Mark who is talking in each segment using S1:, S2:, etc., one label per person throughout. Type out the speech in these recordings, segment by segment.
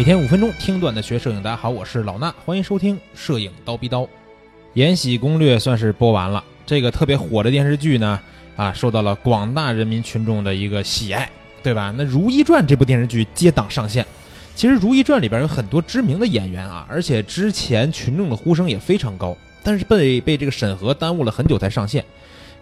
S1: 每天五分钟听段子学摄影，大家好，我是老衲，欢迎收听《摄影刀逼刀》。《延禧攻略》算是播完了，这个特别火的电视剧呢，啊，受到了广大人民群众的一个喜爱，对吧？那《如懿传》这部电视剧接档上线，其实《如懿传》里边有很多知名的演员啊，而且之前群众的呼声也非常高，但是被被这个审核耽误了很久才上线。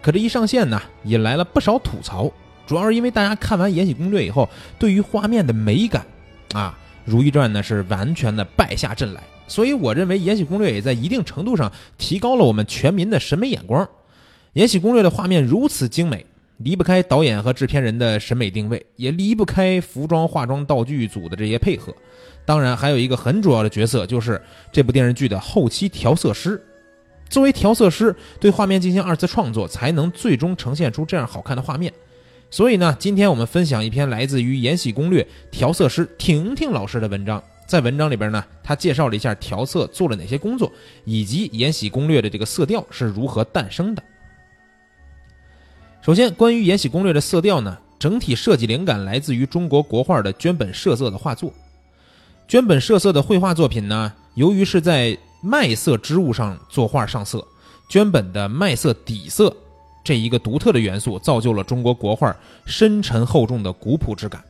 S1: 可这一上线呢，引来了不少吐槽，主要是因为大家看完《延禧攻略》以后，对于画面的美感，啊。《如懿传》呢是完全的败下阵来，所以我认为《延禧攻略》也在一定程度上提高了我们全民的审美眼光。《延禧攻略》的画面如此精美，离不开导演和制片人的审美定位，也离不开服装、化妆、道具组的这些配合。当然，还有一个很主要的角色，就是这部电视剧的后期调色师。作为调色师，对画面进行二次创作，才能最终呈现出这样好看的画面。所以呢，今天我们分享一篇来自于《延禧攻略》调色师婷婷老师的文章。在文章里边呢，他介绍了一下调色做了哪些工作，以及《延禧攻略》的这个色调是如何诞生的。首先，关于《延禧攻略》的色调呢，整体设计灵感来自于中国国画的绢本设色的画作。绢本设色的绘画作品呢，由于是在麦色织物上作画上色，绢本的麦色底色。这一个独特的元素造就了中国国画深沉厚重的古朴之感。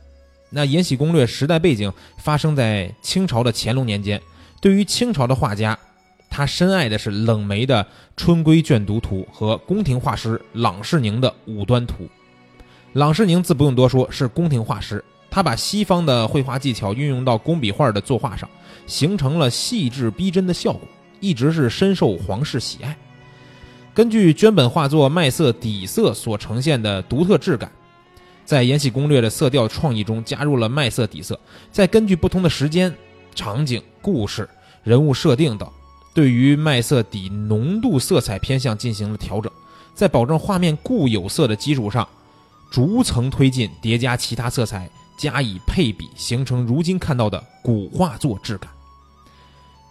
S1: 那《延禧攻略》时代背景发生在清朝的乾隆年间，对于清朝的画家，他深爱的是冷梅的《春闺卷读图》和宫廷画师郎世宁的《五端图》。郎世宁自不用多说，是宫廷画师，他把西方的绘画技巧运用到工笔画的作画上，形成了细致逼真的效果，一直是深受皇室喜爱。根据绢本画作麦色底色所呈现的独特质感，在《延禧攻略》的色调创意中加入了麦色底色，再根据不同的时间、场景、故事、人物设定等，对于麦色底浓度色彩偏向进行了调整，在保证画面固有色的基础上，逐层推进叠加其他色彩加以配比，形成如今看到的古画作质感。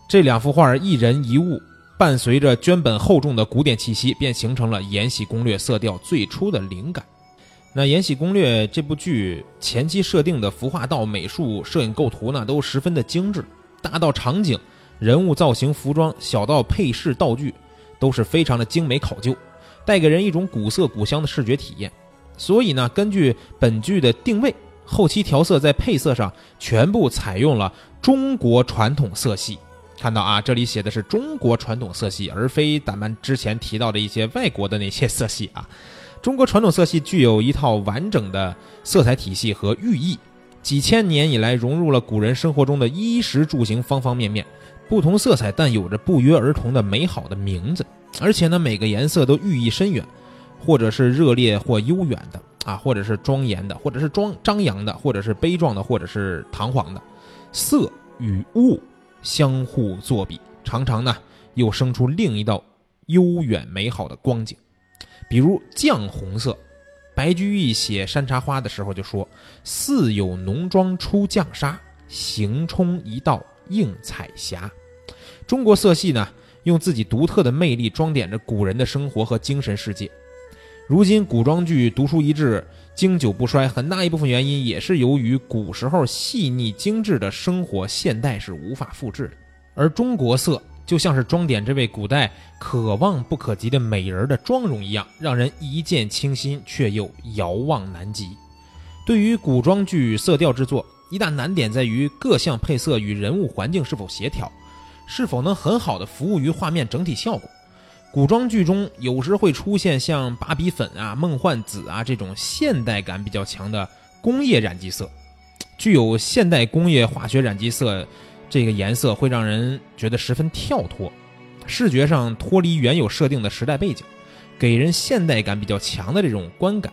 S1: 这两幅画一人一物。伴随着绢本厚重的古典气息，便形成了《延禧攻略》色调最初的灵感。那《延禧攻略》这部剧前期设定的服化道、美术、摄影构图呢，都十分的精致，大到场景、人物造型、服装，小到配饰道具，都是非常的精美考究，带给人一种古色古香的视觉体验。所以呢，根据本剧的定位，后期调色在配色上全部采用了中国传统色系。看到啊，这里写的是中国传统色系，而非咱们之前提到的一些外国的那些色系啊。中国传统色系具有一套完整的色彩体系和寓意，几千年以来融入了古人生活中的衣食住行方方面面。不同色彩，但有着不约而同的美好的名字，而且呢，每个颜色都寓意深远，或者是热烈或悠远的啊，或者是庄严的，或者是庄张扬的，或者是悲壮的，或者是堂皇的。色与物。相互作比，常常呢又生出另一道悠远美好的光景。比如绛红色，白居易写山茶花的时候就说：“似有浓妆出绛纱，行冲一道映彩霞。”中国色系呢，用自己独特的魅力装点着古人的生活和精神世界。如今古装剧独树一帜。经久不衰，很大一部分原因也是由于古时候细腻精致的生活，现代是无法复制的。而中国色就像是装点这位古代可望不可及的美人的妆容一样，让人一见倾心，却又遥望难及。对于古装剧色调制作，一大难点在于各项配色与人物环境是否协调，是否能很好的服务于画面整体效果。古装剧中有时会出现像芭比粉啊、梦幻紫啊这种现代感比较强的工业染剂色，具有现代工业化学染剂色，这个颜色会让人觉得十分跳脱，视觉上脱离原有设定的时代背景，给人现代感比较强的这种观感，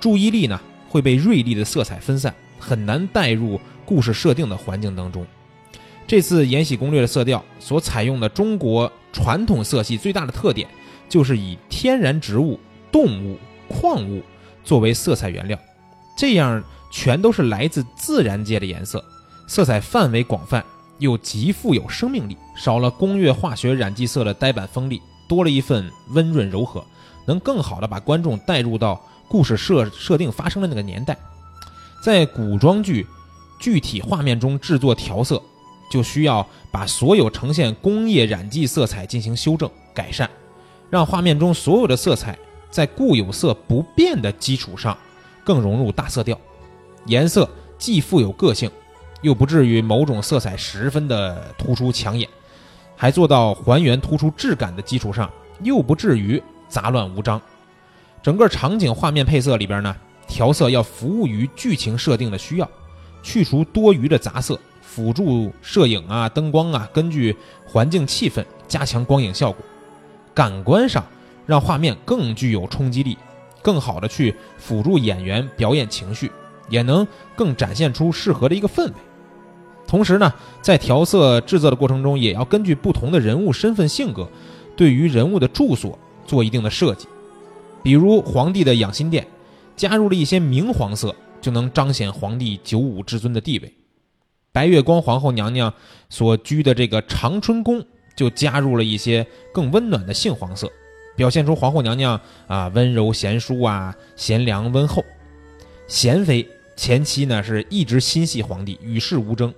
S1: 注意力呢会被锐利的色彩分散，很难带入故事设定的环境当中。这次《延禧攻略》的色调所采用的中国传统色系最大的特点，就是以天然植物、动物、矿物作为色彩原料，这样全都是来自自然界的颜色，色彩范围广泛，又极富有生命力，少了工业化学染剂色的呆板锋利，多了一份温润柔和，能更好的把观众带入到故事设设定发生的那个年代，在古装剧。具体画面中制作调色，就需要把所有呈现工业染剂色彩进行修正改善，让画面中所有的色彩在固有色不变的基础上，更融入大色调，颜色既富有个性，又不至于某种色彩十分的突出抢眼，还做到还原突出质感的基础上，又不至于杂乱无章。整个场景画面配色里边呢，调色要服务于剧情设定的需要，去除多余的杂色，辅助摄影啊、灯光啊，根据环境气氛加强光影效果。感官上让画面更具有冲击力，更好的去辅助演员表演情绪，也能更展现出适合的一个氛围。同时呢，在调色制作的过程中，也要根据不同的人物身份性格，对于人物的住所做一定的设计。比如皇帝的养心殿，加入了一些明黄色，就能彰显皇帝九五至尊的地位。白月光皇后娘娘所居的这个长春宫，就加入了一些更温暖的杏黄色，表现出皇后娘娘啊温柔贤淑啊贤良温厚。贤妃前期呢是一直心系皇帝，与世无争。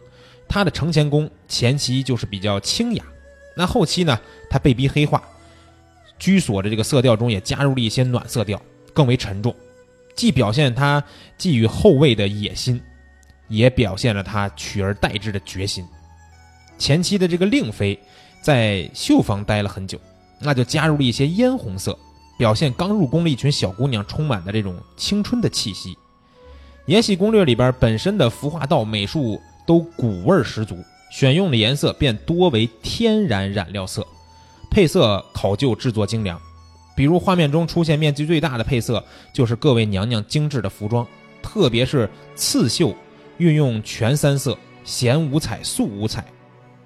S1: 她的承乾宫前期就是比较清雅，那后期呢她被逼黑化。居所的这个色调中也加入了一些暖色调，更为沉重，既表现她寄予后位的野心，也表现了他取而代之的决心。前期的这个令妃在绣房待了很久，那就加入了一些嫣红色，表现刚入宫的一群小姑娘充满的这种青春的气息。《延禧攻略》里边本身的服化道美术都古味十足，选用的颜色便多为天然染料色。配色考究，制作精良。比如画面中出现面积最大的配色，就是各位娘娘精致的服装，特别是刺绣，运用全三色、显五彩、素五彩、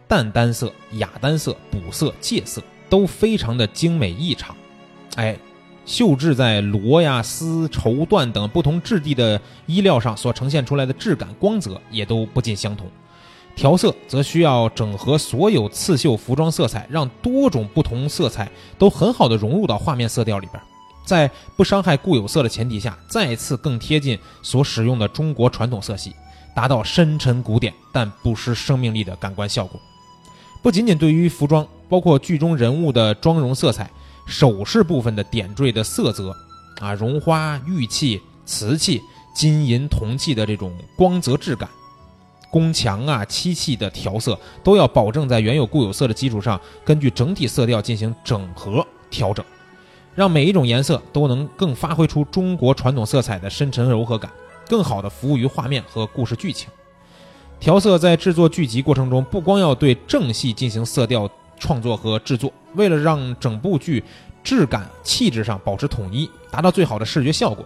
S1: 淡单色、雅单色、补色、借色，都非常的精美异常。哎，绣制在罗呀、丝、绸缎等不同质地的衣料上所呈现出来的质感、光泽，也都不尽相同。调色则需要整合所有刺绣服装色彩，让多种不同色彩都很好的融入到画面色调里边，在不伤害固有色的前提下，再次更贴近所使用的中国传统色系，达到深沉古典但不失生命力的感官效果。不仅仅对于服装，包括剧中人物的妆容色彩、首饰部分的点缀的色泽，啊，绒花、玉器、瓷器、金银铜器的这种光泽质感。宫墙啊，漆器的调色都要保证在原有固有色的基础上，根据整体色调进行整合调整，让每一种颜色都能更发挥出中国传统色彩的深沉柔和感，更好的服务于画面和故事剧情。调色在制作剧集过程中，不光要对正戏进行色调创作和制作，为了让整部剧质感气质上保持统一，达到最好的视觉效果，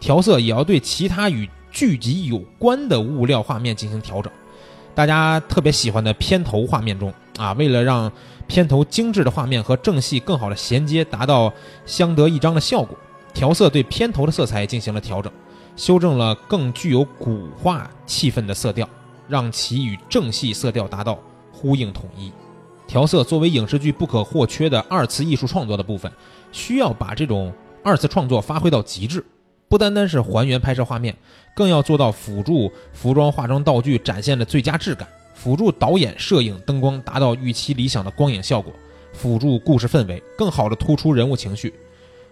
S1: 调色也要对其他与剧集有关的物料画面进行调整，大家特别喜欢的片头画面中啊，为了让片头精致的画面和正戏更好的衔接，达到相得益彰的效果，调色对片头的色彩进行了调整，修正了更具有古画气氛的色调，让其与正戏色调达到呼应统一。调色作为影视剧不可或缺的二次艺术创作的部分，需要把这种二次创作发挥到极致。不单单是还原拍摄画面，更要做到辅助服装、化妆、道具展现的最佳质感，辅助导演、摄影、灯光达到预期理想的光影效果，辅助故事氛围更好的突出人物情绪。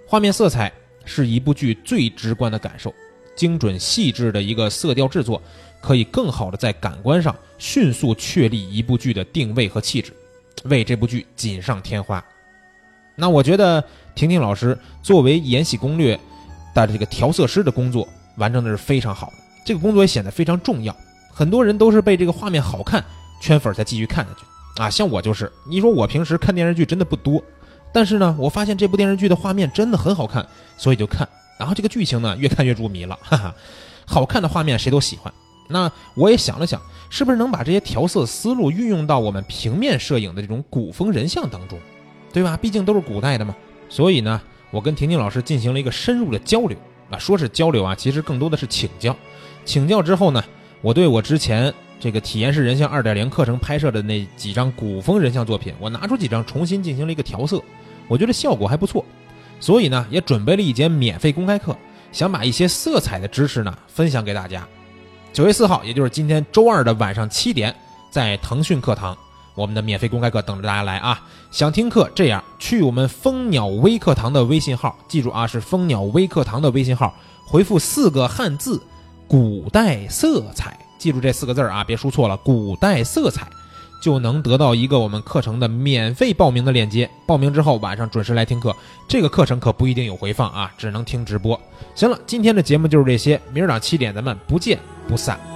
S1: 画面色彩是一部剧最直观的感受，精准细致的一个色调制作，可以更好的在感官上迅速确立一部剧的定位和气质，为这部剧锦上添花。那我觉得婷婷老师作为《延禧攻略》。的这个调色师的工作完成的是非常好的，这个工作也显得非常重要。很多人都是被这个画面好看圈粉才继续看下去啊，像我就是。你说我平时看电视剧真的不多，但是呢，我发现这部电视剧的画面真的很好看，所以就看。然后这个剧情呢，越看越入迷了，哈哈。好看的画面谁都喜欢。那我也想了想，是不是能把这些调色思路运用到我们平面摄影的这种古风人像当中，对吧？毕竟都是古代的嘛。所以呢。我跟婷婷老师进行了一个深入的交流啊，说是交流啊，其实更多的是请教。请教之后呢，我对我之前这个体验式人像二点零课程拍摄的那几张古风人像作品，我拿出几张重新进行了一个调色，我觉得效果还不错。所以呢，也准备了一节免费公开课，想把一些色彩的知识呢分享给大家。九月四号，也就是今天周二的晚上七点，在腾讯课堂，我们的免费公开课等着大家来啊！想听课，这样去我们蜂鸟微课堂的微信号，记住啊，是蜂鸟微课堂的微信号，回复四个汉字“古代色彩”，记住这四个字啊，别输错了，“古代色彩”。就能得到一个我们课程的免费报名的链接。报名之后晚上准时来听课。这个课程可不一定有回放啊，只能听直播。行了，今天的节目就是这些，明儿早七点咱们不见不散。